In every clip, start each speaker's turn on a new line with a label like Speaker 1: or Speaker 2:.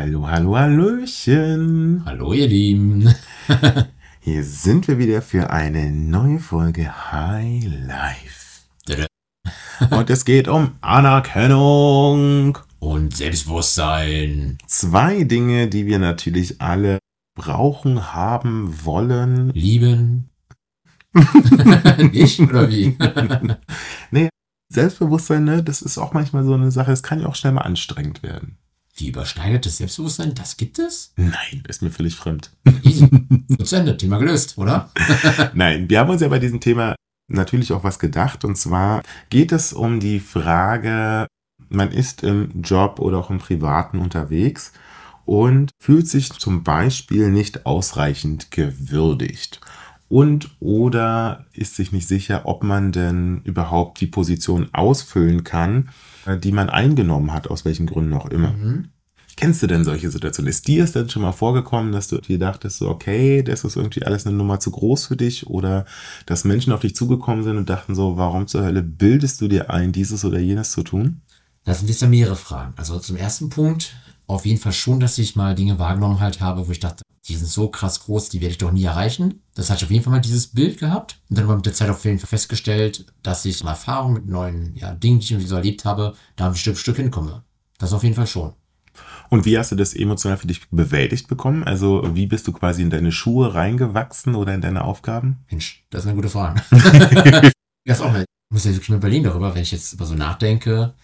Speaker 1: Hallo, hallo, hallöchen.
Speaker 2: Hallo ihr Lieben.
Speaker 1: Hier sind wir wieder für eine neue Folge High Life. Und es geht um Anerkennung.
Speaker 2: Und Selbstbewusstsein.
Speaker 1: Zwei Dinge, die wir natürlich alle brauchen, haben, wollen.
Speaker 2: Lieben. Nicht oder wie?
Speaker 1: nee, Selbstbewusstsein, ne, das ist auch manchmal so eine Sache, es kann ja auch schnell mal anstrengend werden.
Speaker 2: Wie übersteigertes Selbstbewusstsein, das gibt es?
Speaker 1: Nein, ist mir völlig fremd.
Speaker 2: Easy. Zu Ende, Thema gelöst, oder?
Speaker 1: Nein, wir haben uns ja bei diesem Thema natürlich auch was gedacht. Und zwar geht es um die Frage, man ist im Job oder auch im Privaten unterwegs und fühlt sich zum Beispiel nicht ausreichend gewürdigt. Und oder ist sich nicht sicher, ob man denn überhaupt die Position ausfüllen kann, äh, die man eingenommen hat, aus welchen Gründen auch immer.
Speaker 2: Mhm.
Speaker 1: Kennst du denn solche Situationen? Ist dir es denn schon mal vorgekommen, dass du dir dachtest, so, okay, das ist irgendwie alles eine Nummer zu groß für dich? Oder dass Menschen auf dich zugekommen sind und dachten so, warum zur Hölle bildest du dir ein, dieses oder jenes zu tun?
Speaker 2: Das sind jetzt mehrere Fragen. Also zum ersten Punkt, auf jeden Fall schon, dass ich mal Dinge wahrgenommen halt habe, wo ich dachte, die sind so krass groß, die werde ich doch nie erreichen. Das hatte ich auf jeden Fall mal dieses Bild gehabt. Und dann mal mit der Zeit auf jeden Fall festgestellt, dass ich eine Erfahrung mit neuen ja, Dingen, die ich irgendwie so erlebt habe, da ein Stück Stück hinkomme. Das auf jeden Fall schon.
Speaker 1: Und wie hast du das emotional für dich bewältigt bekommen? Also wie bist du quasi in deine Schuhe reingewachsen oder in deine Aufgaben?
Speaker 2: Mensch, das ist eine gute Frage. das auch mal. Ich muss ja wirklich mal überlegen darüber, wenn ich jetzt über so nachdenke.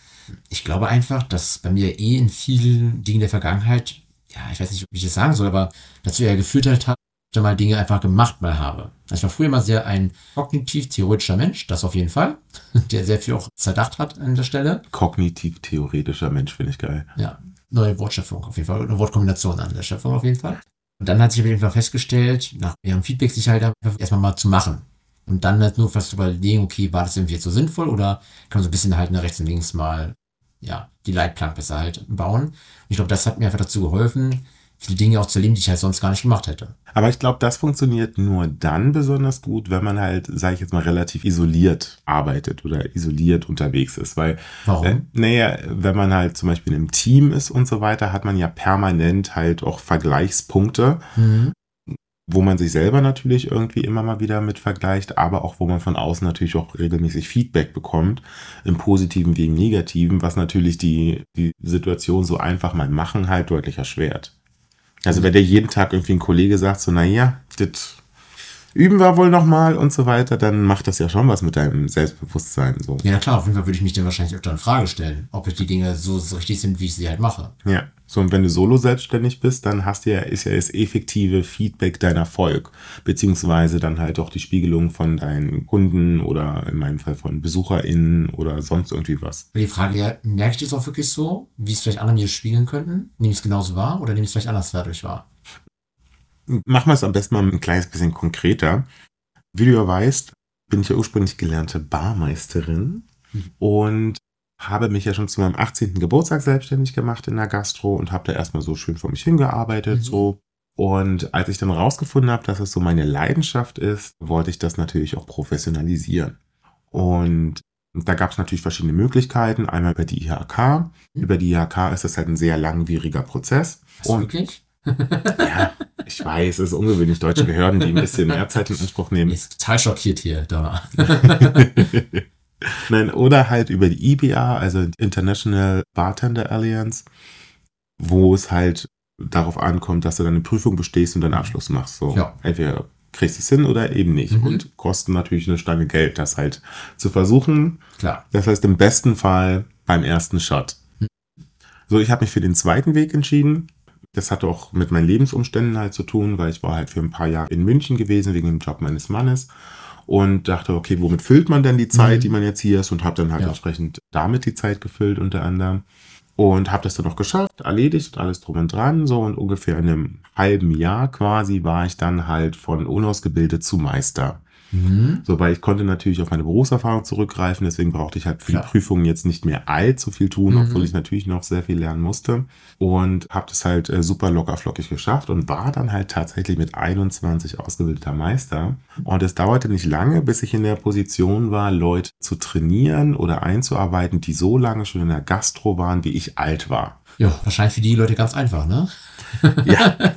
Speaker 2: Ich glaube einfach, dass bei mir eh in vielen Dingen der Vergangenheit, ja, ich weiß nicht, wie ich das sagen soll, aber dazu eher geführt hat, ich mal Dinge einfach gemacht mal habe. Also ich war früher mal sehr ein kognitiv-theoretischer Mensch, das auf jeden Fall, der sehr viel auch zerdacht hat an der Stelle.
Speaker 1: Kognitiv-theoretischer Mensch finde ich geil.
Speaker 2: Ja, neue Wortschöpfung auf jeden Fall, eine Wortkombination an der Schöpfung auf jeden Fall. Und dann hat sich auf jeden Fall festgestellt, nach ihrem Feedback sich halt erstmal mal zu machen. Und dann halt nur fast überlegen, okay, war das irgendwie jetzt so sinnvoll oder kann man so ein bisschen halt nach rechts und links mal, ja, die Leitplank besser halt bauen. Und ich glaube, das hat mir einfach dazu geholfen, viele Dinge auch zu erleben, die ich halt sonst gar nicht gemacht hätte.
Speaker 1: Aber ich glaube, das funktioniert nur dann besonders gut, wenn man halt, sage ich jetzt mal, relativ isoliert arbeitet oder isoliert unterwegs ist. Weil,
Speaker 2: Warum?
Speaker 1: Äh, naja, wenn man halt zum Beispiel im Team ist und so weiter, hat man ja permanent halt auch Vergleichspunkte.
Speaker 2: Mhm.
Speaker 1: Wo man sich selber natürlich irgendwie immer mal wieder mit vergleicht, aber auch wo man von außen natürlich auch regelmäßig Feedback bekommt, im positiven wie im negativen, was natürlich die, die Situation so einfach mal machen halt deutlich erschwert. Also wenn dir jeden Tag irgendwie ein Kollege sagt, so, naja, das üben wir wohl nochmal und so weiter, dann macht das ja schon was mit deinem Selbstbewusstsein. So.
Speaker 2: Ja, klar, auf jeden Fall würde ich mich dann wahrscheinlich öfter in Frage stellen, ob die Dinge so, so richtig sind, wie ich sie halt mache.
Speaker 1: Ja, so und wenn du solo selbstständig bist, dann hast du ja, ist ja das effektive Feedback dein Erfolg, beziehungsweise dann halt auch die Spiegelung von deinen Kunden oder in meinem Fall von BesucherInnen oder sonst irgendwie was.
Speaker 2: Die Frage, ja, merke ich das auch wirklich so, wie es vielleicht andere mir spiegeln könnten? Nehme ich es genauso wahr oder nehme ich es vielleicht anders dadurch wahr?
Speaker 1: Machen wir es am besten mal ein kleines bisschen konkreter. Wie du ja weißt, bin ich ja ursprünglich gelernte Barmeisterin
Speaker 2: Mhm.
Speaker 1: und habe mich ja schon zu meinem 18. Geburtstag selbstständig gemacht in der Gastro und habe da erstmal so schön vor mich hingearbeitet,
Speaker 2: Mhm.
Speaker 1: so. Und als ich dann rausgefunden habe, dass es so meine Leidenschaft ist, wollte ich das natürlich auch professionalisieren. Und da gab es natürlich verschiedene Möglichkeiten. Einmal über die IHK.
Speaker 2: Mhm.
Speaker 1: Über die IHK ist das halt ein sehr langwieriger Prozess.
Speaker 2: Was, wirklich?
Speaker 1: Ja, ich weiß, es ist ungewöhnlich, deutsche Behörden, die ein bisschen mehr Zeit in Anspruch nehmen.
Speaker 2: Ist total schockiert hier, da.
Speaker 1: Nein, oder halt über die IBA, also International Bartender Alliance, wo es halt darauf ankommt, dass du deine Prüfung bestehst und deinen Abschluss machst. So,
Speaker 2: Ja.
Speaker 1: entweder kriegst du es hin oder eben nicht.
Speaker 2: Mhm.
Speaker 1: Und kosten natürlich eine Stange Geld, das halt zu versuchen.
Speaker 2: Klar.
Speaker 1: Das heißt, im besten Fall beim ersten Shot.
Speaker 2: Mhm.
Speaker 1: So, ich habe mich für den zweiten Weg entschieden. Das hatte auch mit meinen Lebensumständen halt zu tun, weil ich war halt für ein paar Jahre in München gewesen wegen dem Job meines Mannes. und dachte, okay, womit füllt man denn die Zeit,
Speaker 2: Mhm.
Speaker 1: die man jetzt hier ist und habe dann halt
Speaker 2: Ja.
Speaker 1: entsprechend damit die Zeit gefüllt unter anderem und habe das dann noch geschafft, erledigt, alles drum und dran, so und ungefähr in einem halben Jahr quasi war ich dann halt von unausgebildet zu Meister.
Speaker 2: Mhm.
Speaker 1: So, weil ich konnte natürlich auf meine Berufserfahrung zurückgreifen, deswegen brauchte ich halt für
Speaker 2: Klar.
Speaker 1: die Prüfungen jetzt nicht mehr allzu viel tun,
Speaker 2: Mhm.
Speaker 1: obwohl ich natürlich noch sehr viel lernen musste. Und habe das halt äh, super locker flockig geschafft und war dann halt tatsächlich mit 21 ausgebildeter Meister. Und es dauerte nicht lange, bis ich in der Position war, Leute zu trainieren oder einzuarbeiten, die so lange schon in der Gastro waren, wie ich alt war.
Speaker 2: Ja, wahrscheinlich für die Leute ganz einfach, ne?
Speaker 1: Ja.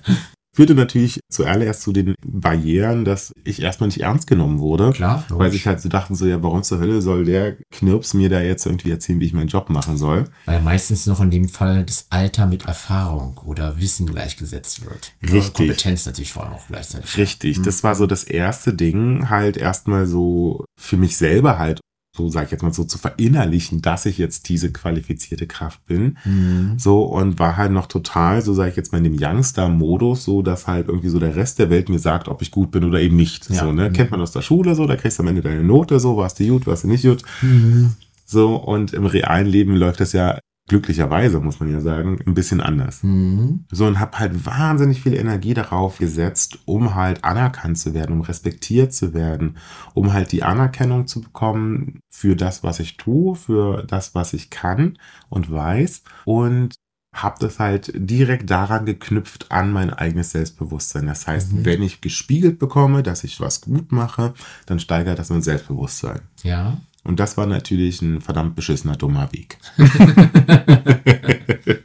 Speaker 1: Führte natürlich zuallererst zu den Barrieren, dass ich erstmal nicht ernst genommen wurde.
Speaker 2: Klar,
Speaker 1: Weil
Speaker 2: logisch.
Speaker 1: sich halt so dachten, so, ja, warum zur Hölle soll der Knirps mir da jetzt irgendwie erzählen, wie ich meinen Job machen soll?
Speaker 2: Weil meistens noch in dem Fall das Alter mit Erfahrung oder Wissen gleichgesetzt wird.
Speaker 1: Richtig.
Speaker 2: Kompetenz natürlich vor allem auch gleichzeitig.
Speaker 1: Richtig,
Speaker 2: Mhm.
Speaker 1: das war so das erste Ding, halt erstmal so für mich selber halt, so sag ich jetzt mal so zu verinnerlichen, dass ich jetzt diese qualifizierte Kraft bin.
Speaker 2: Mhm.
Speaker 1: So, und war halt noch total, so sage ich jetzt mal, in dem Youngster-Modus, so dass halt irgendwie so der Rest der Welt mir sagt, ob ich gut bin oder eben nicht.
Speaker 2: Ja.
Speaker 1: So, ne?
Speaker 2: Mhm.
Speaker 1: Kennt man aus der Schule so, da kriegst du am Ende deine Note, so, warst du gut, warst du nicht gut.
Speaker 2: Mhm.
Speaker 1: So, und im realen Leben läuft das ja glücklicherweise, muss man ja sagen, ein bisschen anders.
Speaker 2: Mhm.
Speaker 1: So, und habe halt wahnsinnig viel Energie darauf gesetzt, um halt anerkannt zu werden, um respektiert zu werden, um halt die Anerkennung zu bekommen für das, was ich tue, für das, was ich kann und weiß. Und habe das halt direkt daran geknüpft an mein eigenes Selbstbewusstsein. Das heißt,
Speaker 2: Mhm.
Speaker 1: wenn ich gespiegelt bekomme, dass ich was gut mache, dann steigert das mein Selbstbewusstsein.
Speaker 2: Ja.
Speaker 1: Und das war natürlich ein verdammt beschissener, dummer Weg.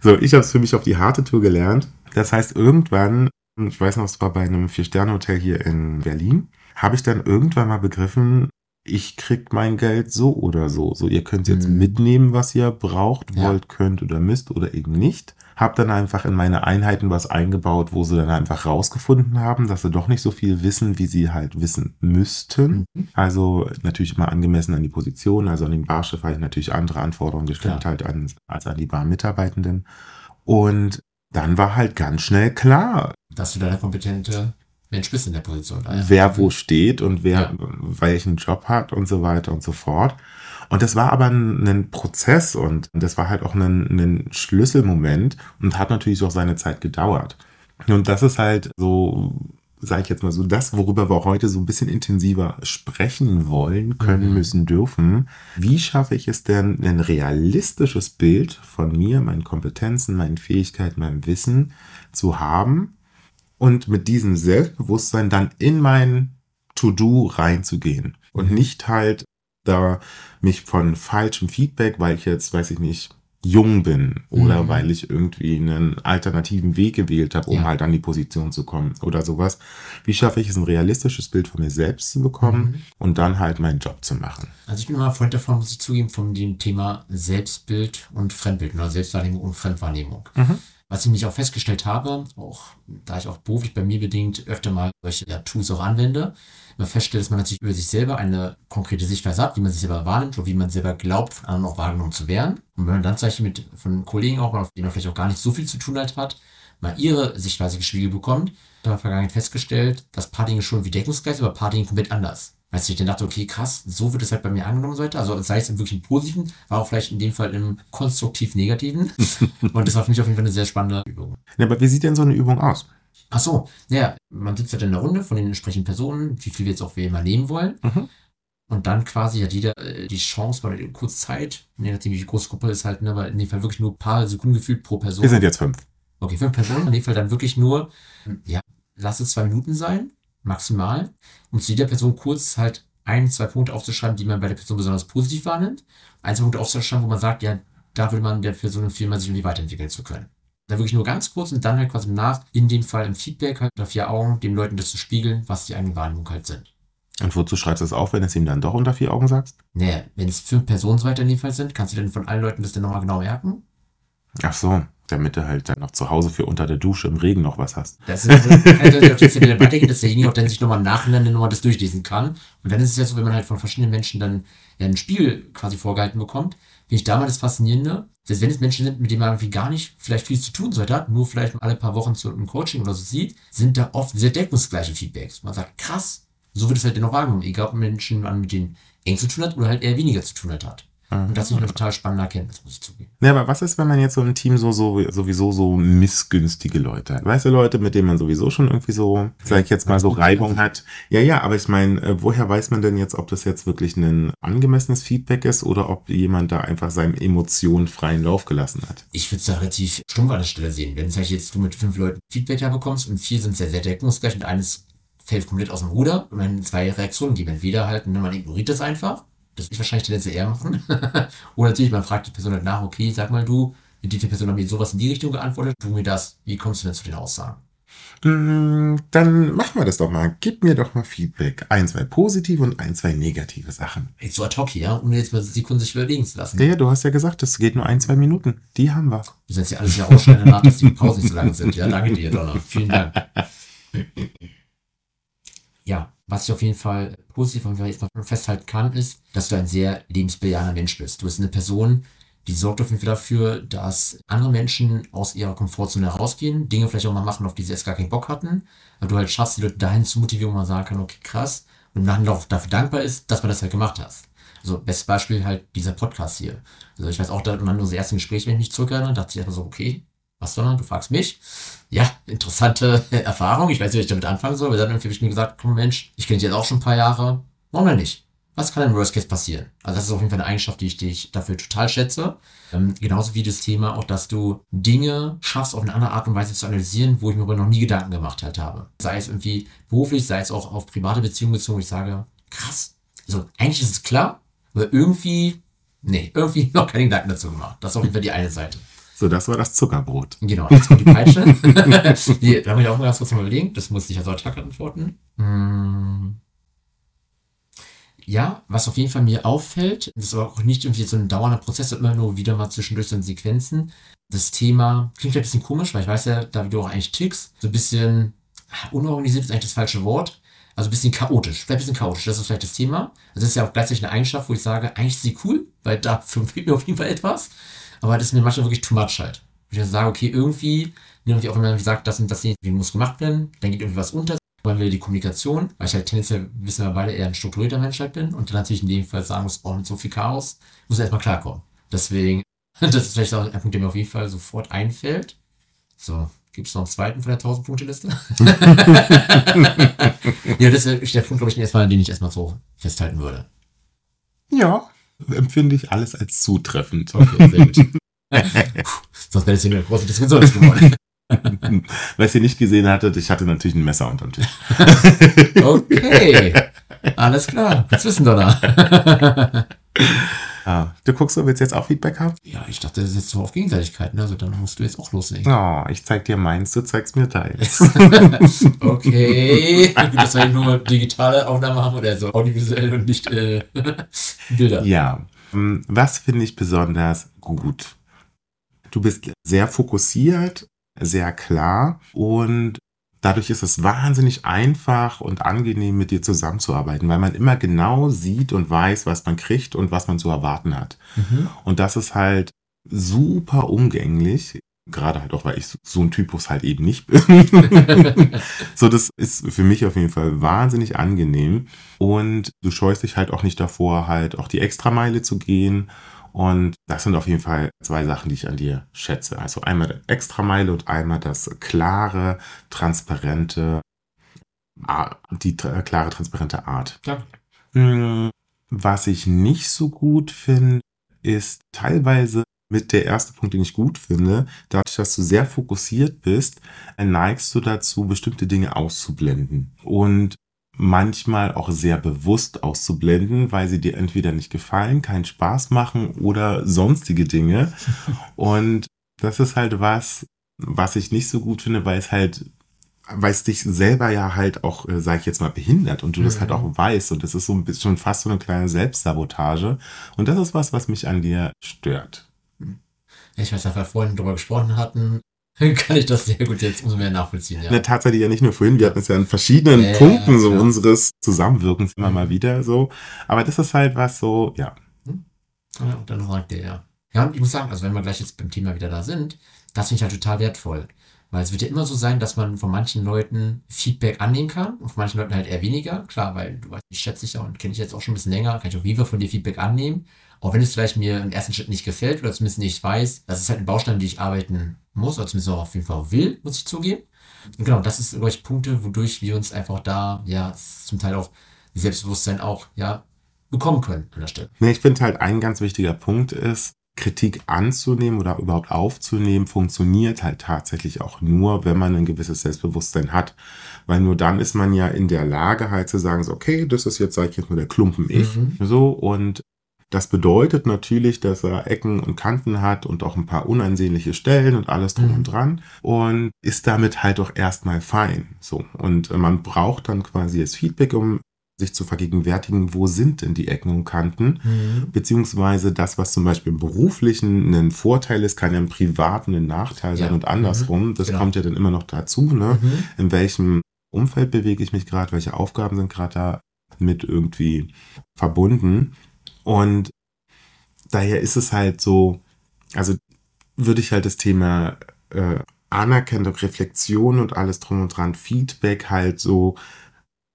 Speaker 1: so, ich habe es für mich auf die harte Tour gelernt. Das heißt, irgendwann, ich weiß noch, es war bei einem Vier-Sterne-Hotel hier in Berlin, habe ich dann irgendwann mal begriffen, ich krieg mein Geld so oder so. So, ihr könnt jetzt
Speaker 2: Mhm.
Speaker 1: mitnehmen, was ihr braucht,
Speaker 2: Ja.
Speaker 1: wollt, könnt oder müsst oder eben nicht. Hab dann einfach in meine Einheiten was eingebaut, wo sie dann einfach rausgefunden haben, dass sie doch nicht so viel wissen, wie sie halt wissen müssten.
Speaker 2: Mhm.
Speaker 1: Also natürlich mal angemessen an die Position. Also an den Barchef habe ich natürlich andere Anforderungen gestellt
Speaker 2: Klar.
Speaker 1: halt an, als an die Barmitarbeitenden. Und dann war halt ganz schnell klar,
Speaker 2: Dass du da der kompetente Mensch bist in der Position. Ja.
Speaker 1: wer wo steht und wer
Speaker 2: Ja.
Speaker 1: welchen Job hat und so weiter und so fort. Und das war aber ein, ein Prozess und das war halt auch ein, ein Schlüsselmoment und hat natürlich auch seine Zeit gedauert. Und das ist halt so, sage ich jetzt mal so, das, worüber wir heute so ein bisschen intensiver sprechen wollen, können,
Speaker 2: Mhm.
Speaker 1: müssen, dürfen. Wie schaffe ich es denn, ein realistisches Bild von mir, meinen Kompetenzen, meinen Fähigkeiten, meinem Wissen zu haben und mit diesem Selbstbewusstsein dann in mein To-Do reinzugehen und
Speaker 2: Mhm.
Speaker 1: nicht halt da mich von falschem Feedback, weil ich jetzt, weiß ich nicht, jung bin oder
Speaker 2: Mhm.
Speaker 1: weil ich irgendwie einen alternativen Weg gewählt habe, um
Speaker 2: Ja.
Speaker 1: halt an die Position zu kommen oder sowas. Wie schaffe ich es, ein realistisches Bild von mir selbst zu bekommen
Speaker 2: Mhm.
Speaker 1: und dann halt meinen Job zu machen?
Speaker 2: Also ich bin immer Freund davon, muss ich zugeben, von dem Thema Selbstbild und Fremdbild oder Selbstwahrnehmung und Fremdwahrnehmung.
Speaker 1: Mhm.
Speaker 2: Was ich mich auch festgestellt habe, auch da ich auch beruflich bei mir bedingt öfter mal solche ja, Tools auch anwende, immer feststelle, dass man natürlich über sich selber eine konkrete Sichtweise hat, wie man sich selber wahrnimmt oder wie man selber glaubt, von anderen auch wahrgenommen zu werden. Und wenn man dann zum mit von Kollegen auch, auf denen man vielleicht auch gar nicht so viel zu tun hat, hat mal ihre Sichtweise gespiegelt bekommt, da habe ich in der Vergangenheit festgestellt, dass paar Dinge schon wie deckungsgleich, aber paar Dinge komplett anders. Als ich dann dachte, okay, krass, so wird es halt bei mir angenommen und so weiter. Also sei es im wirklich im Positiven, war auch vielleicht in dem Fall im konstruktiv-negativen. und das war für mich auf jeden Fall eine sehr spannende Übung.
Speaker 1: Ja, aber wie sieht denn so eine Übung aus?
Speaker 2: Ach so, naja, man sitzt halt in einer Runde von den entsprechenden Personen, wie viel wir jetzt auch wie immer nehmen wollen.
Speaker 1: Mhm.
Speaker 2: Und dann quasi hat jeder äh, die Chance, bei der kurz Zeit, je nachdem wie groß die Gruppe ist, halt, ne, aber in dem Fall wirklich nur ein paar Sekunden gefühlt pro Person.
Speaker 1: Wir sind jetzt fünf.
Speaker 2: Okay, fünf Personen, in dem Fall dann wirklich nur, ja, lass es zwei Minuten sein, maximal, um zu jeder Person kurz halt ein, zwei Punkte aufzuschreiben, die man bei der Person besonders positiv wahrnimmt. Ein, zwei Punkte aufzuschreiben, wo man sagt, ja, da würde man der Person empfehlen, mal sich irgendwie weiterentwickeln zu können. Da wirklich nur ganz kurz und dann halt quasi nach, in dem Fall im Feedback halt unter vier Augen, den Leuten das zu spiegeln, was die eigene Wahrnehmung halt sind.
Speaker 1: Und wozu schreibst du es auf, wenn du es ihm dann doch unter vier Augen sagst?
Speaker 2: Naja, wenn es fünf Personen so weiter in dem Fall sind, kannst du dann von allen Leuten das dann nochmal genau merken.
Speaker 1: Ach so, damit du halt dann noch zu Hause für unter der Dusche im Regen noch was hast.
Speaker 2: Das ist also, jetzt wieder weitergehen, dass derjenige auch dann sich nochmal im Nachhinein nochmal das durchlesen kann. Und dann ist es ja so, wenn man halt von verschiedenen Menschen dann ja einen Spiegel quasi vorgehalten bekommt, finde ich da mal das Faszinierende, dass wenn es Menschen sind, mit denen man irgendwie gar nicht vielleicht viel zu tun sollte, hat, nur vielleicht alle paar Wochen zu einem Coaching oder so sieht, sind da oft sehr deckungsgleiche Feedbacks. Man sagt, krass, so wird es halt dennoch wahrgenommen, egal ob Menschen man mit denen eng zu tun hat oder halt eher weniger zu tun hat.
Speaker 1: Mhm.
Speaker 2: Und das ist eine total spannende Erkenntnis, muss ich zugeben.
Speaker 1: Ja, aber was ist, wenn man jetzt so im Team so, so sowieso so missgünstige Leute hat? Weißt du, Leute, mit denen man sowieso schon irgendwie so, sag ich jetzt mal, so Reibung hat. Ja, ja, aber ich meine, äh, woher weiß man denn jetzt, ob das jetzt wirklich ein angemessenes Feedback ist oder ob jemand da einfach seinen Emotionen freien Lauf gelassen hat?
Speaker 2: Ich würde es da relativ stumpf an der Stelle sehen. Wenn sag ich jetzt du mit fünf Leuten Feedback da bekommst und vier sind sehr, sehr deckungsgleich und eines fällt komplett aus dem Ruder und dann zwei Reaktionen geben. Entweder halt, man ignoriert das einfach das würde ich wahrscheinlich tendenziell eher machen. Oder natürlich, man fragt die Person halt nach, okay, sag mal du, die Person hat mir sowas in die Richtung geantwortet, tu mir das, wie kommst du denn zu den Aussagen?
Speaker 1: Mm, dann machen wir das doch mal. Gib mir doch mal Feedback. Ein, zwei positive und ein, zwei negative Sachen.
Speaker 2: Jetzt so ad hoc hier, ohne jetzt mal Sekunden sich überlegen zu lassen.
Speaker 1: Ja, ja, du hast ja gesagt, das geht nur ein, zwei Minuten. Die haben wir.
Speaker 2: Du sollst ja alles ja ausschneiden danach, dass die Pausen nicht so lang sind. Ja, danke dir, Donner. Vielen Dank. Ja, was ich auf jeden Fall positiv und jetzt festhalten kann, ist, dass du ein sehr lebensbejahender Mensch bist. Du bist eine Person, die sorgt auf jeden Fall dafür, dass andere Menschen aus ihrer Komfortzone herausgehen, Dinge vielleicht auch mal machen, auf die sie erst gar keinen Bock hatten, aber du halt schaffst, die Leute dahin zu motivieren, wo man sagen kann, okay, krass, und dann auch dafür dankbar ist, dass man das halt gemacht hast. Also, bestes Beispiel halt dieser Podcast hier. Also, ich weiß auch, da dann unser erstes Gespräch, wenn ich mich zurückerinnere, dachte ich einfach so, okay, was sondern? Du fragst mich. Ja, interessante Erfahrung. Ich weiß nicht, wie ich damit anfangen soll. Aber dann irgendwie mir gesagt, komm Mensch, ich kenne dich jetzt auch schon ein paar Jahre. Warum denn nicht? Was kann im Worst Case passieren? Also das ist auf jeden Fall eine Eigenschaft, die ich dich dafür total schätze. Ähm, genauso wie das Thema auch, dass du Dinge schaffst, auf eine andere Art und Weise zu analysieren, wo ich mir aber noch nie Gedanken gemacht halt habe. Sei es irgendwie beruflich, sei es auch auf private Beziehungen bezogen, ich sage, krass. Also eigentlich ist es klar, aber irgendwie, nee, irgendwie noch keine Gedanken dazu gemacht. Das ist auf jeden Fall die eine Seite.
Speaker 1: So, das war das Zuckerbrot.
Speaker 2: Genau, jetzt kommt die Peitsche. die, da habe ich auch mal ganz kurz überlegt. Das muss ich als Attack antworten. Hm. Ja, was auf jeden Fall mir auffällt, das ist aber auch nicht irgendwie so ein dauernder Prozess, immer nur wieder mal zwischendurch so in Sequenzen. Das Thema klingt ein bisschen komisch, weil ich weiß ja, da wie du auch eigentlich tickst, so ein bisschen unorganisiert ist eigentlich das falsche Wort. Also ein bisschen chaotisch, vielleicht ein bisschen chaotisch, das ist vielleicht das Thema. Das ist ja auch gleichzeitig eine Eigenschaft, wo ich sage, eigentlich ist sie cool, weil da fehlt mir auf jeden Fall etwas. Aber das ist mir manchmal wirklich too much halt. Ich sage, okay, irgendwie, irgendwie auch wenn man sagt, das und das irgendwie muss gemacht werden, dann geht irgendwie was unter. Wollen wir die Kommunikation, weil ich halt tendenziell, wissen wir beide, eher ein strukturierter Mensch halt bin und dann natürlich in dem Fall sagen muss, oh, mit so viel Chaos, muss erstmal klarkommen. Deswegen, das ist vielleicht auch ein Punkt, der mir auf jeden Fall sofort einfällt. So, gibt es noch einen zweiten von der 1000-Punkte-Liste? ja, das ist der Punkt, glaube ich, erstmal, den ich erstmal so festhalten würde.
Speaker 1: Ja, empfinde ich alles als zutreffend.
Speaker 2: Okay, sehr gut. Sonst wäre das hier eine große Diskussion geworden.
Speaker 1: Wer es ihr nicht gesehen hattet, ich hatte natürlich ein Messer unterm Tisch.
Speaker 2: okay, alles klar. Das wissen wir da.
Speaker 1: Ah, du guckst, ob wir jetzt auch Feedback haben?
Speaker 2: Ja, ich dachte, das ist jetzt so auf Gegenseitigkeit. Ne? Also dann musst du jetzt auch loslegen.
Speaker 1: Oh, ich zeig dir meins, du zeigst mir deins.
Speaker 2: okay. Gut, dass wir nur digitale Aufnahmen haben oder so audiovisuell und nicht äh, Bilder.
Speaker 1: Ja. Ähm, was finde ich besonders gut? Du bist sehr fokussiert, sehr klar und dadurch ist es wahnsinnig einfach und angenehm, mit dir zusammenzuarbeiten, weil man immer genau sieht und weiß, was man kriegt und was man zu erwarten hat. Mhm. Und das ist halt super umgänglich. Gerade halt auch, weil ich so ein Typus halt eben nicht bin. so, das ist für mich auf jeden Fall wahnsinnig angenehm. Und du scheust dich halt auch nicht davor, halt auch die Extrameile zu gehen und das sind auf jeden Fall zwei Sachen, die ich an dir schätze. Also einmal der Extrameile und einmal das klare, transparente, die klare, transparente Art.
Speaker 2: Ja.
Speaker 1: Hm, was ich nicht so gut finde, ist teilweise mit der erste Punkt, den ich gut finde, dadurch, dass du sehr fokussiert bist, neigst du dazu, bestimmte Dinge auszublenden. Und manchmal auch sehr bewusst auszublenden, weil sie dir entweder nicht gefallen, keinen Spaß machen oder sonstige Dinge. Und das ist halt was, was ich nicht so gut finde, weil es halt, weil es dich selber ja halt auch, äh, sag ich jetzt mal, behindert und du das halt mhm. auch weißt. Und das ist so ein bisschen schon fast so eine kleine Selbstsabotage. Und das ist was, was mich an dir stört.
Speaker 2: Ich weiß, dass wir vorhin drüber gesprochen hatten, kann ich das sehr gut jetzt umso mehr nachvollziehen. Ja.
Speaker 1: Ne, tatsächlich ja nicht nur vorhin, wir hatten es ja an verschiedenen äh, Punkten so ja. unseres Zusammenwirkens immer mhm. mal wieder so. Aber das ist halt was so, ja.
Speaker 2: Hm? Ja, und dann sagt der ja. Ja, und ich muss sagen, also wenn wir gleich jetzt beim Thema wieder da sind, das finde ich halt total wertvoll. Weil es wird ja immer so sein, dass man von manchen Leuten Feedback annehmen kann und von manchen Leuten halt eher weniger. Klar, weil du weißt, ich schätze dich ja und kenne dich jetzt auch schon ein bisschen länger, kann ich jeden Fall von dir Feedback annehmen. Auch wenn es vielleicht mir im ersten Schritt nicht gefällt oder zumindest nicht weiß, das ist halt ein Baustein, die ich arbeiten muss, oder zumindest auch auf jeden Fall will, muss ich zugeben. Und genau, das ist, glaube ich, Punkte, wodurch wir uns einfach da, ja, zum Teil auch Selbstbewusstsein auch, ja, bekommen können an der Stelle.
Speaker 1: Nee, ich finde halt ein ganz wichtiger Punkt ist, Kritik anzunehmen oder überhaupt aufzunehmen, funktioniert halt tatsächlich auch nur, wenn man ein gewisses Selbstbewusstsein hat. Weil nur dann ist man ja in der Lage halt zu sagen, so, okay, das ist jetzt, sag ich jetzt nur der Klumpen ich.
Speaker 2: Mhm.
Speaker 1: So, und das bedeutet natürlich, dass er Ecken und Kanten hat und auch ein paar unansehnliche Stellen und alles drum
Speaker 2: Mhm.
Speaker 1: und dran und ist damit halt auch erstmal fein. So. Und äh, man braucht dann quasi das Feedback, um sich zu vergegenwärtigen, wo sind denn die Ecken und Kanten?
Speaker 2: Mhm.
Speaker 1: beziehungsweise das, was zum Beispiel im beruflichen ein Vorteil ist, kann ja im privaten ein Nachteil sein
Speaker 2: Ja.
Speaker 1: und andersrum. Das
Speaker 2: Genau.
Speaker 1: kommt ja dann immer noch dazu, ne?
Speaker 2: Mhm.
Speaker 1: In welchem Umfeld bewege ich mich gerade, welche Aufgaben sind gerade da mit irgendwie verbunden. Und daher ist es halt so, also würde ich halt das Thema äh, Anerkennung, Reflexion und alles drum und dran, Feedback halt so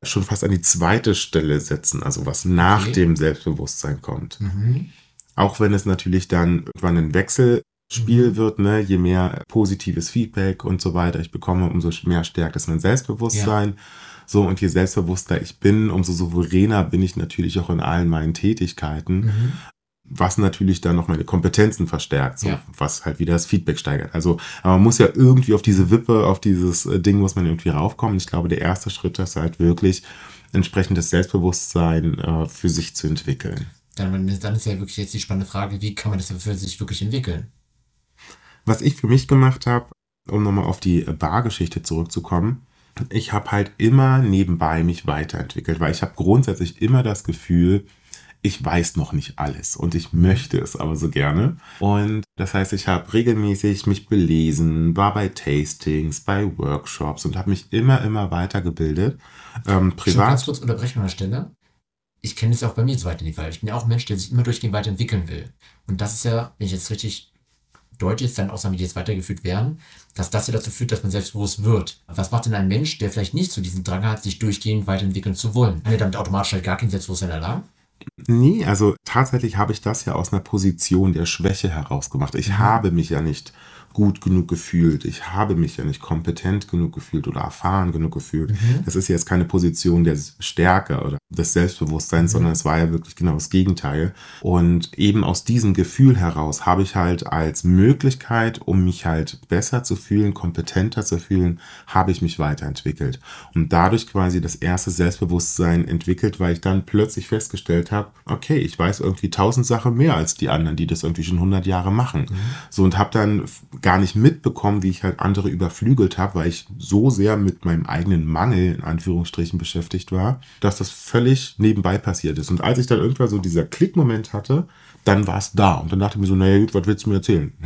Speaker 1: schon fast an die zweite Stelle setzen, also was nach
Speaker 2: Okay.
Speaker 1: dem Selbstbewusstsein kommt.
Speaker 2: Mhm.
Speaker 1: Auch wenn es natürlich dann irgendwann ein Wechselspiel
Speaker 2: Mhm.
Speaker 1: wird, ne? je mehr positives Feedback und so weiter ich bekomme, umso mehr stärkt es mein Selbstbewusstsein. So, und je selbstbewusster ich bin, umso souveräner bin ich natürlich auch in allen meinen Tätigkeiten,
Speaker 2: Mhm.
Speaker 1: was natürlich dann noch meine Kompetenzen verstärkt, so,
Speaker 2: Ja.
Speaker 1: was halt wieder das Feedback steigert. Also, aber man muss ja irgendwie auf diese Wippe, auf dieses äh, Ding muss man irgendwie raufkommen. Ich glaube, der erste Schritt ist halt wirklich, entsprechendes Selbstbewusstsein äh, für sich zu entwickeln.
Speaker 2: Dann, dann ist ja wirklich jetzt die spannende Frage, wie kann man das für sich wirklich entwickeln?
Speaker 1: Was ich für mich gemacht habe, um nochmal auf die Bargeschichte zurückzukommen, ich habe halt immer nebenbei mich weiterentwickelt, weil ich habe grundsätzlich immer das Gefühl, ich weiß noch nicht alles und ich möchte es aber so gerne. Und das heißt, ich habe regelmäßig mich belesen, war bei Tastings, bei Workshops und habe mich immer, immer weitergebildet. Ähm,
Speaker 2: Ich ganz
Speaker 1: privat.
Speaker 2: kurz unterbrechen an der Stelle. Ich kenne es ja auch bei mir so weiter nicht, weil ich bin ja auch ein Mensch, der sich immer durchgehend weiterentwickeln will. Und das ist ja, wenn ich jetzt richtig deutlich ist, dann Aussagen, die jetzt weitergeführt werden, dass das ja dazu führt, dass man selbstbewusst wird. Was macht denn ein Mensch, der vielleicht nicht so diesen Drang hat, sich durchgehend weiterentwickeln zu wollen? Kann er damit automatisch halt gar kein Selbstbewusstsein erlangen?
Speaker 1: Nee, also tatsächlich habe ich das ja aus einer Position der Schwäche heraus gemacht. Ich
Speaker 2: Mhm.
Speaker 1: habe mich ja nicht gut genug gefühlt. Ich habe mich ja nicht kompetent genug gefühlt oder erfahren genug gefühlt.
Speaker 2: Mhm.
Speaker 1: Das ist jetzt keine Position der Stärke oder des Selbstbewusstseins,
Speaker 2: Mhm.
Speaker 1: sondern es war ja wirklich genau das Gegenteil. Und eben aus diesem Gefühl heraus habe ich halt als Möglichkeit, um mich halt besser zu fühlen, kompetenter zu fühlen, habe ich mich weiterentwickelt. Und dadurch quasi das erste Selbstbewusstsein entwickelt, weil ich dann plötzlich festgestellt habe, okay, ich weiß irgendwie tausend Sachen mehr als die anderen, die das irgendwie schon 100 Jahre machen. So und habe dann gar nicht mitbekommen, wie ich halt andere überflügelt habe, weil ich so sehr mit meinem eigenen Mangel in Anführungsstrichen beschäftigt war, dass das völlig nebenbei passiert ist. Und als ich dann irgendwann so dieser Klickmoment hatte, dann war es da. Und dann dachte ich mir so, naja, gut, was willst du mir erzählen?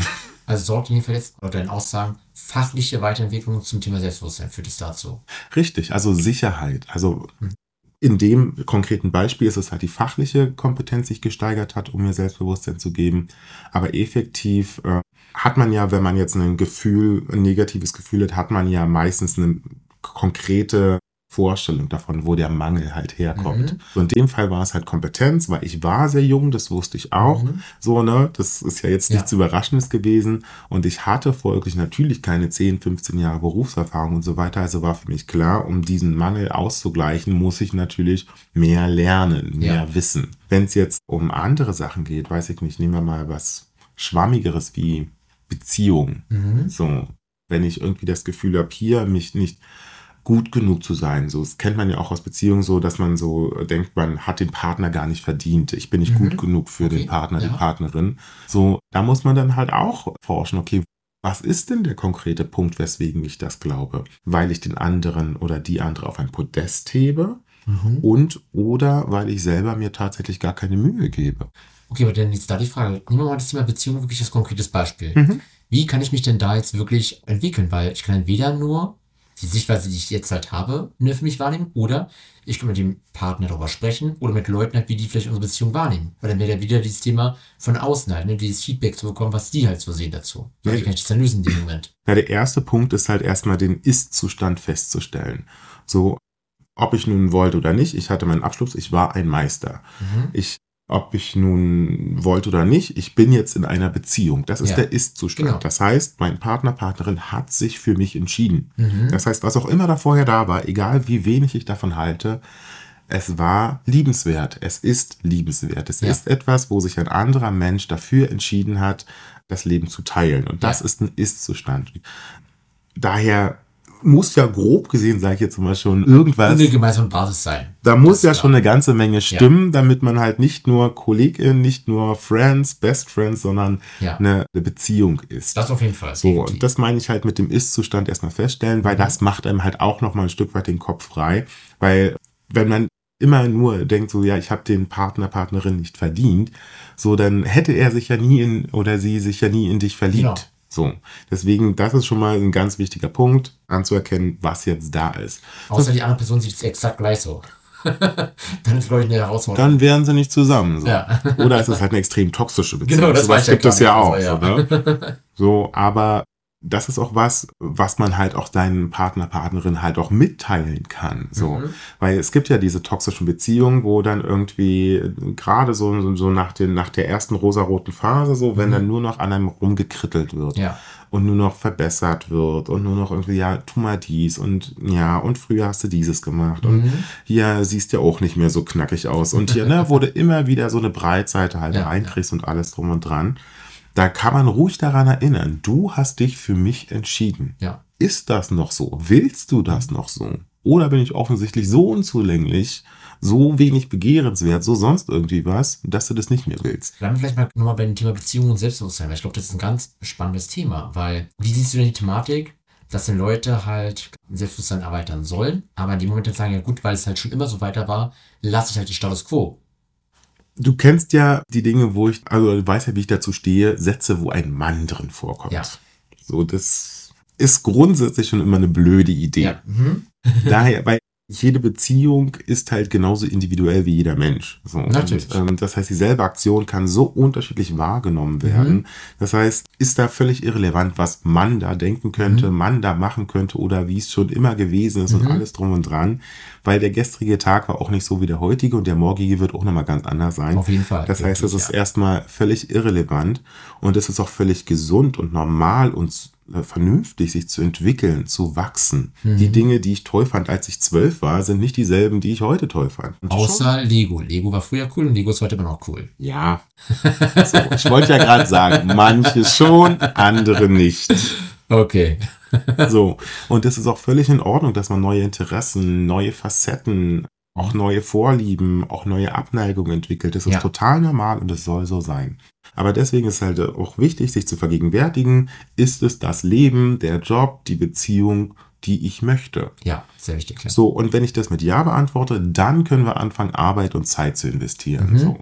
Speaker 2: Also sorgt in jedem Fall jetzt, oder deinen Aussagen, fachliche Weiterentwicklung zum Thema Selbstbewusstsein führt es dazu.
Speaker 1: Richtig, also Sicherheit. Also in dem konkreten Beispiel ist es halt die fachliche Kompetenz, die sich gesteigert hat, um mir Selbstbewusstsein zu geben. Aber effektiv äh, hat man ja, wenn man jetzt ein Gefühl, ein negatives Gefühl hat, hat man ja meistens eine konkrete Vorstellung davon, wo der Mangel halt herkommt.
Speaker 2: Mhm.
Speaker 1: So in dem Fall war es halt Kompetenz, weil ich war sehr jung, das wusste ich auch.
Speaker 2: Mhm.
Speaker 1: So, ne, das ist ja jetzt
Speaker 2: Ja.
Speaker 1: nichts Überraschendes gewesen. Und ich hatte folglich natürlich keine 10, 15 Jahre Berufserfahrung und so weiter. Also war für mich klar, um diesen Mangel auszugleichen, muss ich natürlich mehr lernen, mehr
Speaker 2: Ja.
Speaker 1: wissen. Wenn es jetzt um andere Sachen geht, weiß ich nicht, nehmen wir mal was Schwammigeres wie Beziehung.
Speaker 2: Mhm.
Speaker 1: So, wenn ich irgendwie das Gefühl habe, hier mich nicht gut genug zu sein. So, das kennt man ja auch aus Beziehungen so, dass man so denkt, man hat den Partner gar nicht verdient. Ich bin nicht
Speaker 2: Mhm.
Speaker 1: gut genug für
Speaker 2: Okay,
Speaker 1: den Partner, die
Speaker 2: ja.
Speaker 1: Partnerin. So, da muss man dann halt auch forschen, okay, was ist denn der konkrete Punkt, weswegen ich das glaube? Weil ich den anderen oder die andere auf ein Podest hebe
Speaker 2: Mhm.
Speaker 1: und oder weil ich selber mir tatsächlich gar keine Mühe gebe.
Speaker 2: Okay, aber dann jetzt da die Frage. Nehmen wir mal das Thema Beziehung wirklich als konkretes Beispiel.
Speaker 1: Mhm.
Speaker 2: Wie kann ich mich denn da jetzt wirklich entwickeln? Weil ich kann entweder nur die Sichtweise, die ich jetzt halt habe, nur für mich wahrnehmen. Oder ich kann mit dem Partner darüber sprechen oder mit Leuten halt, wie die vielleicht unsere Beziehung wahrnehmen. Weil dann wäre ja wieder dieses Thema von außen halt, ne, dieses Feedback zu bekommen, was die halt so sehen dazu. Wie
Speaker 1: Ja.
Speaker 2: kann ich das dann lösen in dem Moment?
Speaker 1: Ja, der erste Punkt ist halt erstmal den Ist-Zustand festzustellen. So, ob ich nun wollte oder nicht, ich hatte meinen Abschluss, ich war ein Meister.
Speaker 2: Mhm.
Speaker 1: Ich, ob ich nun wollte oder nicht, ich bin jetzt in einer Beziehung. Das ist
Speaker 2: Ja.
Speaker 1: der Ist-Zustand.
Speaker 2: Genau.
Speaker 1: Das heißt, mein Partner, Partnerin hat sich für mich entschieden.
Speaker 2: Mhm.
Speaker 1: Das heißt, was auch immer da vorher da war, egal wie wenig ich davon halte, es war liebenswert. Es ist liebenswert. Es
Speaker 2: Ja.
Speaker 1: ist etwas, wo sich ein anderer Mensch dafür entschieden hat, das Leben zu teilen. Und das
Speaker 2: Ja.
Speaker 1: ist ein Ist-Zustand. Daher muss ja grob gesehen, sage ich jetzt mal schon, irgendwas.
Speaker 2: eine gemeinsame Basis sein.
Speaker 1: Da muss ja
Speaker 2: ist
Speaker 1: schon eine ganze Menge stimmen, damit man halt nicht nur Kollegin, nicht nur Friends, Best Friends, sondern
Speaker 2: Ja.
Speaker 1: eine, eine Beziehung ist.
Speaker 2: Das auf jeden Fall.
Speaker 1: So,
Speaker 2: definitiv.
Speaker 1: und das meine ich halt mit dem Ist-Zustand erstmal feststellen, weil
Speaker 2: Mhm.
Speaker 1: das macht einem halt auch nochmal ein Stück weit den Kopf frei. Weil wenn man immer nur denkt, so ja, ich habe den Partner, Partnerin nicht verdient, so dann hätte er sich ja nie in oder sie sich ja nie in dich verliebt.
Speaker 2: Genau.
Speaker 1: So, deswegen, das ist schon mal ein ganz wichtiger Punkt, anzuerkennen, was jetzt da ist.
Speaker 2: Außer die andere Person sieht es exakt gleich so. dann ist, glaube ich, eine Herausforderung.
Speaker 1: Dann wären sie nicht zusammen. So.
Speaker 2: Ja.
Speaker 1: Oder es ist halt eine extrem toxische Beziehung.
Speaker 2: Genau, das ich ja
Speaker 1: gibt es ja auch.
Speaker 2: nicht,
Speaker 1: So,
Speaker 2: also,
Speaker 1: ne? so, aber das ist auch was, was man halt auch deinen Partner, Partnerin halt auch mitteilen kann. So,
Speaker 2: Mhm.
Speaker 1: weil es gibt ja diese toxischen Beziehungen, wo dann irgendwie äh, gerade so, so, so nach, den, nach der ersten rosaroten Phase, so, wenn
Speaker 2: Mhm.
Speaker 1: dann nur noch an einem rumgekrittelt wird
Speaker 2: Ja.
Speaker 1: und nur noch verbessert wird und nur noch irgendwie, ja, tu mal dies und ja, und früher hast du dieses gemacht und
Speaker 2: Mhm.
Speaker 1: hier siehst du auch nicht mehr so knackig aus und hier, ne, wurde immer wieder so eine Breitseite halt
Speaker 2: Ja,
Speaker 1: reinkriegst und alles drum und dran. Da kann man ruhig daran erinnern, du hast dich für mich entschieden.
Speaker 2: Ja.
Speaker 1: Ist das noch so? Willst du das noch so? Oder bin ich offensichtlich so unzulänglich, so wenig begehrenswert, so sonst irgendwie was, dass du das nicht mehr willst?
Speaker 2: Bleiben wir vielleicht mal nochmal bei dem Thema Beziehung und Selbstbewusstsein, weil ich glaube, das ist ein ganz spannendes Thema, weil wie siehst du denn die Thematik, dass denn Leute halt ein Selbstbewusstsein erweitern sollen, aber in dem Moment dann sagen, ja gut, weil es halt schon immer so weiter war, lasse ich halt den Status quo.
Speaker 1: Du kennst ja die Dinge, wo ich, also du weißt ja, wie ich dazu stehe, Sätze, wo ein Mann drin vorkommt.
Speaker 2: Ja.
Speaker 1: So, das ist grundsätzlich schon immer eine blöde Idee.
Speaker 2: Ja. Mhm.
Speaker 1: Daher, weil jede Beziehung ist halt genauso individuell wie jeder Mensch. So,
Speaker 2: Natürlich.
Speaker 1: Und, ähm, das heißt, dieselbe Aktion kann so unterschiedlich wahrgenommen werden.
Speaker 2: Mhm.
Speaker 1: Das heißt, ist da völlig irrelevant, was man da denken könnte, man da machen könnte oder wie es schon immer gewesen ist und
Speaker 2: Mhm.
Speaker 1: alles drum und dran. Weil der gestrige Tag war auch nicht so wie der heutige und der morgige wird auch nochmal ganz anders sein.
Speaker 2: Auf jeden Fall.
Speaker 1: Das heißt, es ist
Speaker 2: ja.
Speaker 1: erstmal völlig irrelevant und es ist auch völlig gesund und normal und vernünftig, sich zu entwickeln, zu wachsen.
Speaker 2: Mhm.
Speaker 1: Die Dinge, die ich toll fand, als ich zwölf war, sind nicht dieselben, die ich heute toll fand. Und schon-
Speaker 2: Außer Lego. Lego war früher cool und Lego ist heute immer noch cool.
Speaker 1: ja. So, ich wollte ja gerade sagen, manche schon, andere nicht.
Speaker 2: Okay.
Speaker 1: So. Und es ist auch völlig in Ordnung, dass man neue Interessen, neue Facetten, auch neue Vorlieben, auch neue Abneigungen entwickelt. Das ist
Speaker 2: Ja.
Speaker 1: total normal und es soll so sein. Aber deswegen ist halt auch wichtig, sich zu vergegenwärtigen, ist es das Leben, der Job, die Beziehung, die ich möchte.
Speaker 2: Ja, sehr wichtig. Ja.
Speaker 1: So, und wenn ich das mit Ja beantworte, dann können wir anfangen, Arbeit und Zeit zu investieren.
Speaker 2: Mhm.
Speaker 1: So.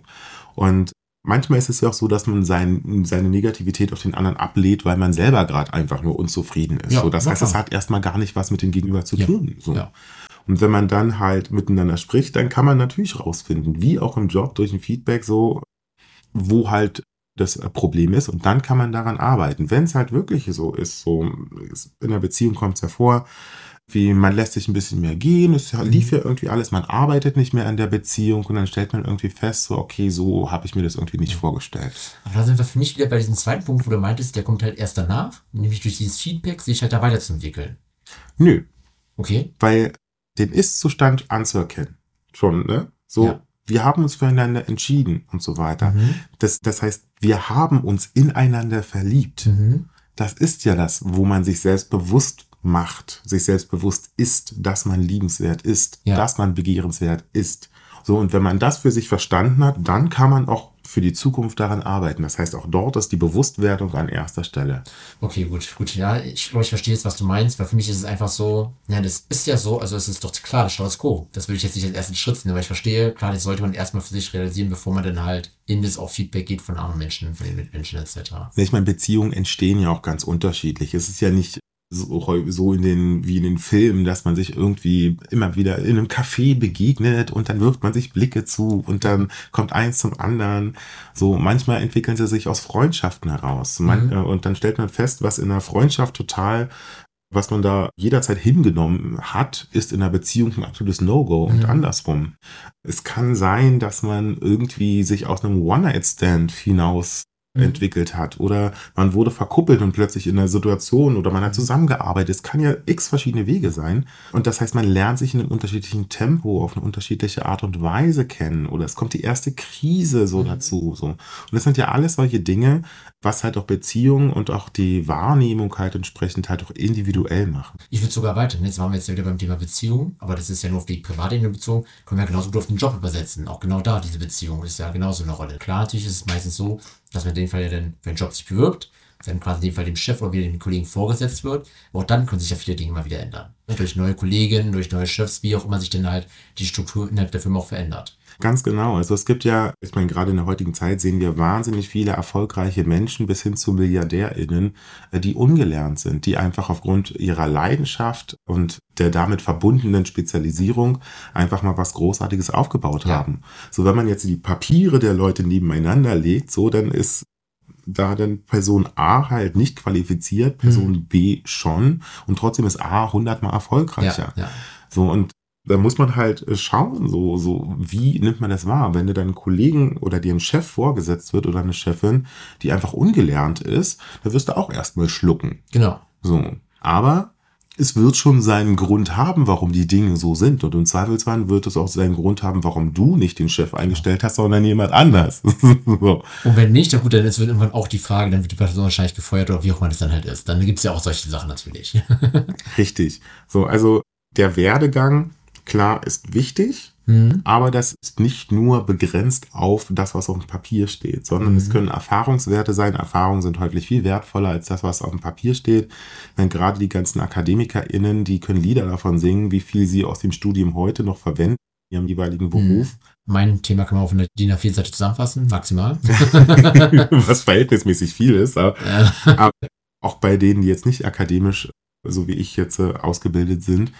Speaker 1: Und manchmal ist es ja auch so, dass man sein, seine Negativität auf den anderen ablehnt, weil man selber gerade einfach nur unzufrieden ist.
Speaker 2: Ja,
Speaker 1: so, das heißt, es hat erstmal gar nicht was mit dem Gegenüber zu
Speaker 2: Ja,
Speaker 1: tun. So.
Speaker 2: ja.
Speaker 1: Und wenn man dann halt miteinander spricht, dann kann man natürlich rausfinden, wie auch im Job durch ein Feedback so, wo halt das äh, Problem ist und dann kann man daran arbeiten. Wenn es halt wirklich so ist, so in der Beziehung kommt es hervor, wie man lässt sich ein bisschen mehr gehen, es lief ja irgendwie alles, man arbeitet nicht mehr an der Beziehung und dann stellt man irgendwie fest, so okay, so habe ich mir das irgendwie nicht vorgestellt.
Speaker 2: Aber da sind wir für mich wieder bei diesem zweiten Punkt, wo du meintest, der kommt halt erst danach, nämlich durch dieses Feedback sich halt da weiterzuentwickeln.
Speaker 1: Nö,
Speaker 2: Okay?
Speaker 1: weil den Ist-Zustand anzuerkennen. Schon, ne? So,
Speaker 2: Ja.
Speaker 1: Wir haben uns füreinander entschieden und so weiter.
Speaker 2: Mhm.
Speaker 1: Das, das heißt, wir haben uns ineinander verliebt.
Speaker 2: Mhm.
Speaker 1: Das ist ja das, wo man sich selbst bewusst macht, sich selbst bewusst ist, dass man liebenswert ist,
Speaker 2: Ja.
Speaker 1: dass man begehrenswert ist. So, und wenn man das für sich verstanden hat, dann kann man auch für die Zukunft daran arbeiten. Das heißt, auch dort ist die Bewusstwerdung an erster Stelle.
Speaker 2: Okay, gut, gut. Ja, ich glaube, ich verstehe jetzt, was du meinst, weil für mich ist es einfach so, ja, das ist ja so, also es ist doch klar, das Status quo. Das will ich jetzt nicht als ersten Schritt sehen, aber ich verstehe, klar, das sollte man erstmal für sich realisieren, bevor man dann halt in das auch Feedback geht von anderen Menschen, von den Mitmenschen etc.
Speaker 1: Ich meine, Beziehungen entstehen ja auch ganz unterschiedlich. Es ist ja nicht so, so in den, wie in den Filmen, dass man sich irgendwie immer wieder in einem Café begegnet und dann wirft man sich Blicke zu und dann kommt eins zum anderen. So, manchmal entwickeln sie sich aus Freundschaften heraus. Man,
Speaker 2: Mhm.
Speaker 1: äh, Und dann stellt man fest, was in einer Freundschaft total was man da jederzeit hingenommen hat, ist in einer Beziehung ein absolutes No-Go und
Speaker 2: Mhm.
Speaker 1: andersrum. Es kann sein, dass man irgendwie sich aus einem One-Night-Stand hinaus. Entwickelt hat oder man wurde verkuppelt und plötzlich in einer Situation oder man hat
Speaker 2: Mhm.
Speaker 1: zusammengearbeitet. Es kann ja x verschiedene Wege sein und das heißt, man lernt sich in einem unterschiedlichen Tempo auf eine unterschiedliche Art und Weise kennen oder es kommt die erste Krise so
Speaker 2: Mhm.
Speaker 1: dazu so. Und das sind ja alles solche Dinge, was halt auch Beziehungen und auch die Wahrnehmung halt entsprechend halt auch individuell machen.
Speaker 2: Ich würde sogar weiter. Jetzt waren wir jetzt wieder beim Thema Beziehung, aber das ist ja nur auf die private Ebene bezogen. Können wir ja genauso gut auf den Job übersetzen. Auch genau da, diese Beziehung ist ja genauso eine Rolle. Klar, natürlich ist es meistens so, dass man in dem Fall ja dann für einen Job sich bewirbt, dann quasi in dem Fall dem Chef oder wieder dem Kollegen vorgesetzt wird. Aber auch dann können sich ja viele Dinge mal wieder ändern. Durch neue Kollegen, durch neue Chefs, wie auch immer sich dann halt die Struktur innerhalb der Firma auch verändert.
Speaker 1: Ganz genau. Also es gibt ja, ich meine, gerade in der heutigen Zeit sehen wir wahnsinnig viele erfolgreiche Menschen bis hin zu MilliardärInnen, äh, die ungelernt sind, die einfach aufgrund ihrer Leidenschaft und der damit verbundenen Spezialisierung einfach mal was Großartiges aufgebaut
Speaker 2: Ja.
Speaker 1: haben. So, wenn man jetzt die Papiere der Leute nebeneinander legt, so, dann ist da dann Person A halt nicht qualifiziert, Person B schon und trotzdem ist A hundertmal erfolgreicher.
Speaker 2: Ja, ja.
Speaker 1: So, und da muss man halt äh, schauen, so, so, wie nimmt man das wahr? Wenn dir deinen Kollegen oder dir ein Chef vorgesetzt wird oder eine Chefin, die einfach ungelernt ist, da wirst du auch erstmal schlucken.
Speaker 2: Genau.
Speaker 1: So. Aber es wird schon seinen Grund haben, warum die Dinge so sind. Und im Zweifelsfall wird es auch seinen Grund haben, warum du nicht den Chef eingestellt hast, sondern jemand anders. so.
Speaker 2: Und wenn nicht, ja gut, dann ist wird irgendwann auch die Frage, dann wird die Person wahrscheinlich gefeuert oder wie auch immer das dann halt ist. Dann gibt es ja auch solche Sachen natürlich.
Speaker 1: Richtig. So, also der Werdegang, klar, ist wichtig.
Speaker 2: Mhm.
Speaker 1: Aber das ist nicht nur begrenzt auf das, was auf dem Papier steht, sondern es
Speaker 2: Mhm.
Speaker 1: können Erfahrungswerte sein. Erfahrungen sind häufig viel wertvoller als das, was auf dem Papier steht. Denn gerade die ganzen AkademikerInnen, die können Lieder davon singen, wie viel sie aus dem Studium heute noch verwenden in ihrem jeweiligen Beruf.
Speaker 2: Mein Thema kann man auf einer DIN A4-Seite zusammenfassen, maximal.
Speaker 1: was verhältnismäßig viel ist. Aber
Speaker 2: Ja.
Speaker 1: auch bei denen, die jetzt nicht akademisch, so wie ich jetzt äh, ausgebildet sind.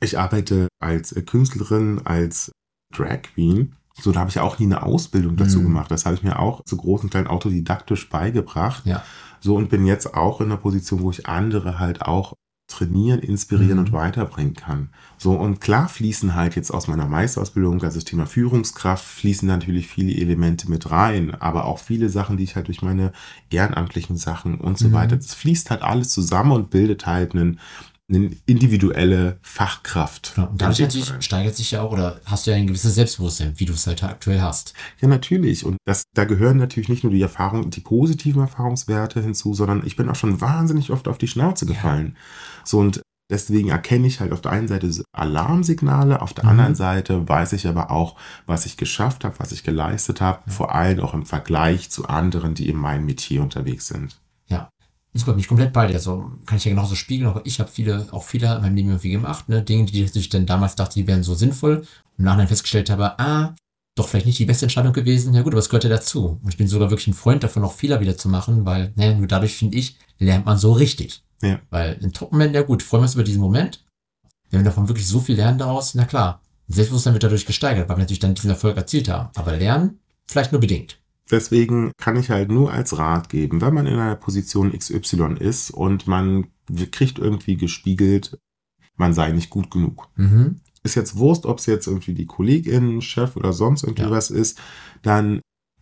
Speaker 1: Ich arbeite als äh, Künstlerin, als Drag Queen. So, da habe ich auch nie eine Ausbildung dazu
Speaker 2: Mhm.
Speaker 1: gemacht. Das habe ich mir auch zu großen Teilen autodidaktisch beigebracht.
Speaker 2: Ja.
Speaker 1: So, und bin jetzt auch in einer Position, wo ich andere halt auch trainieren, inspirieren
Speaker 2: Mhm.
Speaker 1: und weiterbringen kann. So, und klar fließen halt jetzt aus meiner Meisterausbildung, also das Thema Führungskraft, fließen natürlich viele Elemente mit rein, aber auch viele Sachen, die ich halt durch meine ehrenamtlichen Sachen und so
Speaker 2: Mhm.
Speaker 1: weiter, das fließt halt alles zusammen und bildet halt einen, eine individuelle Fachkraft.
Speaker 2: Genau. Und dadurch natürlich steigert sich ja auch, oder hast du ja ein gewisses Selbstbewusstsein, wie du es halt aktuell hast.
Speaker 1: Ja, natürlich. Und das, da gehören natürlich nicht nur die Erfahrung, die positiven Erfahrungswerte hinzu, sondern ich bin auch schon wahnsinnig oft auf die Schnauze
Speaker 2: Ja.
Speaker 1: gefallen. So und deswegen erkenne ich halt auf der einen Seite Alarmsignale, auf der
Speaker 2: Mhm.
Speaker 1: anderen Seite weiß ich aber auch, was ich geschafft habe, was ich geleistet habe, vor allem auch im Vergleich zu anderen, die in meinem Metier unterwegs sind.
Speaker 2: Bin ich komplett bei dir. Also kann ich ja genauso spiegeln, aber ich habe viele, auch Fehler in meinem Leben irgendwie gemacht, ne? Dinge, die ich dann damals dachte, die wären so sinnvoll. Und im Nachhinein festgestellt habe, ah, doch vielleicht nicht die beste Entscheidung gewesen. Ja gut, aber es gehört ja dazu. Und ich bin sogar wirklich ein Freund davon, auch Fehler wieder zu machen, weil, ne, nur dadurch, finde ich, lernt man so richtig.
Speaker 1: Ja.
Speaker 2: Weil in Top-Moment, ja gut, freuen wir uns über diesen Moment. Wenn wir davon wirklich so viel lernen daraus, na klar. Selbstbewusstsein wird dadurch gesteigert, weil wir natürlich dann diesen Erfolg erzielt haben. Aber lernen, vielleicht nur bedingt.
Speaker 1: Deswegen kann ich halt nur als Rat geben, wenn man in einer Position XY ist und man kriegt irgendwie gespiegelt, man sei nicht gut genug.
Speaker 2: Mhm.
Speaker 1: ist jetzt Wurst, ob es jetzt irgendwie die Kollegin, Chef oder sonst irgendwie
Speaker 2: Ja.
Speaker 1: was ist, dann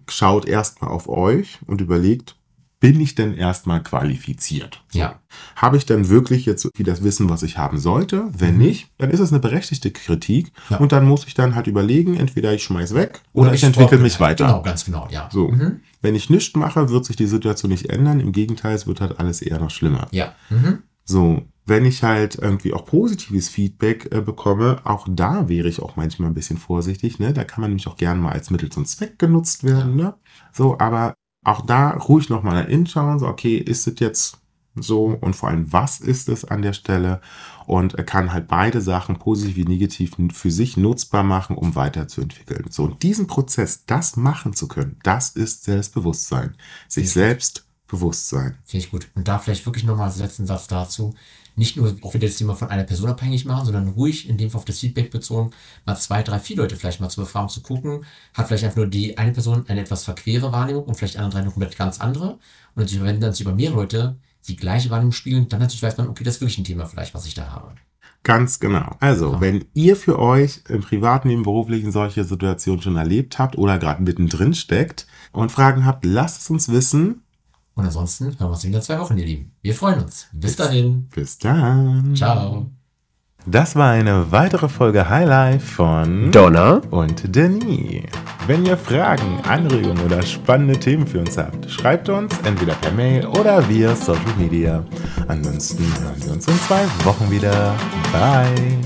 Speaker 1: schaut erstmal auf euch und überlegt, bin ich denn erstmal qualifiziert?
Speaker 2: Ja.
Speaker 1: Habe ich denn wirklich jetzt das Wissen, was ich haben sollte? Wenn
Speaker 2: Mhm.
Speaker 1: nicht, dann ist es eine berechtigte Kritik
Speaker 2: Ja.
Speaker 1: und dann muss ich dann halt überlegen, entweder ich schmeiß weg oder, ich,
Speaker 2: ich
Speaker 1: entwickle mich weiter.
Speaker 2: Genau, ganz genau, ja.
Speaker 1: So.
Speaker 2: Mhm.
Speaker 1: Wenn ich nichts mache, wird sich die Situation nicht ändern. Im Gegenteil, es wird halt alles eher noch schlimmer.
Speaker 2: Ja. Mhm.
Speaker 1: So, wenn ich halt irgendwie auch positives Feedback äh, bekomme, auch da wäre ich auch manchmal ein bisschen vorsichtig. Ne? Da kann man nämlich auch gerne mal als Mittel zum Zweck genutzt werden. Ne? So, aber auch da ruhig nochmal hinschauen. So, okay, ist es jetzt so und vor allem, was ist es an der Stelle? Und er kann halt beide Sachen, positiv wie negativ, für sich nutzbar machen, um weiterzuentwickeln. So, und diesen Prozess, das machen zu können, das ist Selbstbewusstsein. Sich selbst Bewusstsein.
Speaker 2: Finde ich gut. Und da vielleicht wirklich nochmal als letzten Satz dazu. Nicht nur auch wieder das Thema von einer Person abhängig machen, sondern ruhig in dem Fall auf das Feedback bezogen, mal zwei, drei, vier Leute vielleicht mal zu befragen, zu gucken, hat vielleicht einfach nur die eine Person eine etwas verquere Wahrnehmung und vielleicht die anderen drei eine komplett ganz andere. Und natürlich, wenn dann sich über mehrere Leute die gleiche Wahrnehmung spielen, dann natürlich weiß man, okay, das ist wirklich ein Thema vielleicht, was ich da habe.
Speaker 1: Ganz genau. Also,
Speaker 2: Ja.
Speaker 1: wenn ihr für euch im privaten, im beruflichen solche Situationen schon erlebt habt oder gerade mittendrin steckt und Fragen habt, lasst es uns wissen.
Speaker 2: Und ansonsten hören wir uns wieder in zwei Wochen, ihr Lieben. Wir freuen uns. Bis dahin.
Speaker 1: Bis dann.
Speaker 2: Ciao.
Speaker 1: Das war eine weitere Folge Highlife von
Speaker 3: Donna.
Speaker 1: und Denis. Wenn ihr Fragen, Anregungen oder spannende Themen für uns habt, schreibt uns entweder per Mail oder via Social Media. Ansonsten hören wir uns in zwei Wochen wieder. Bye.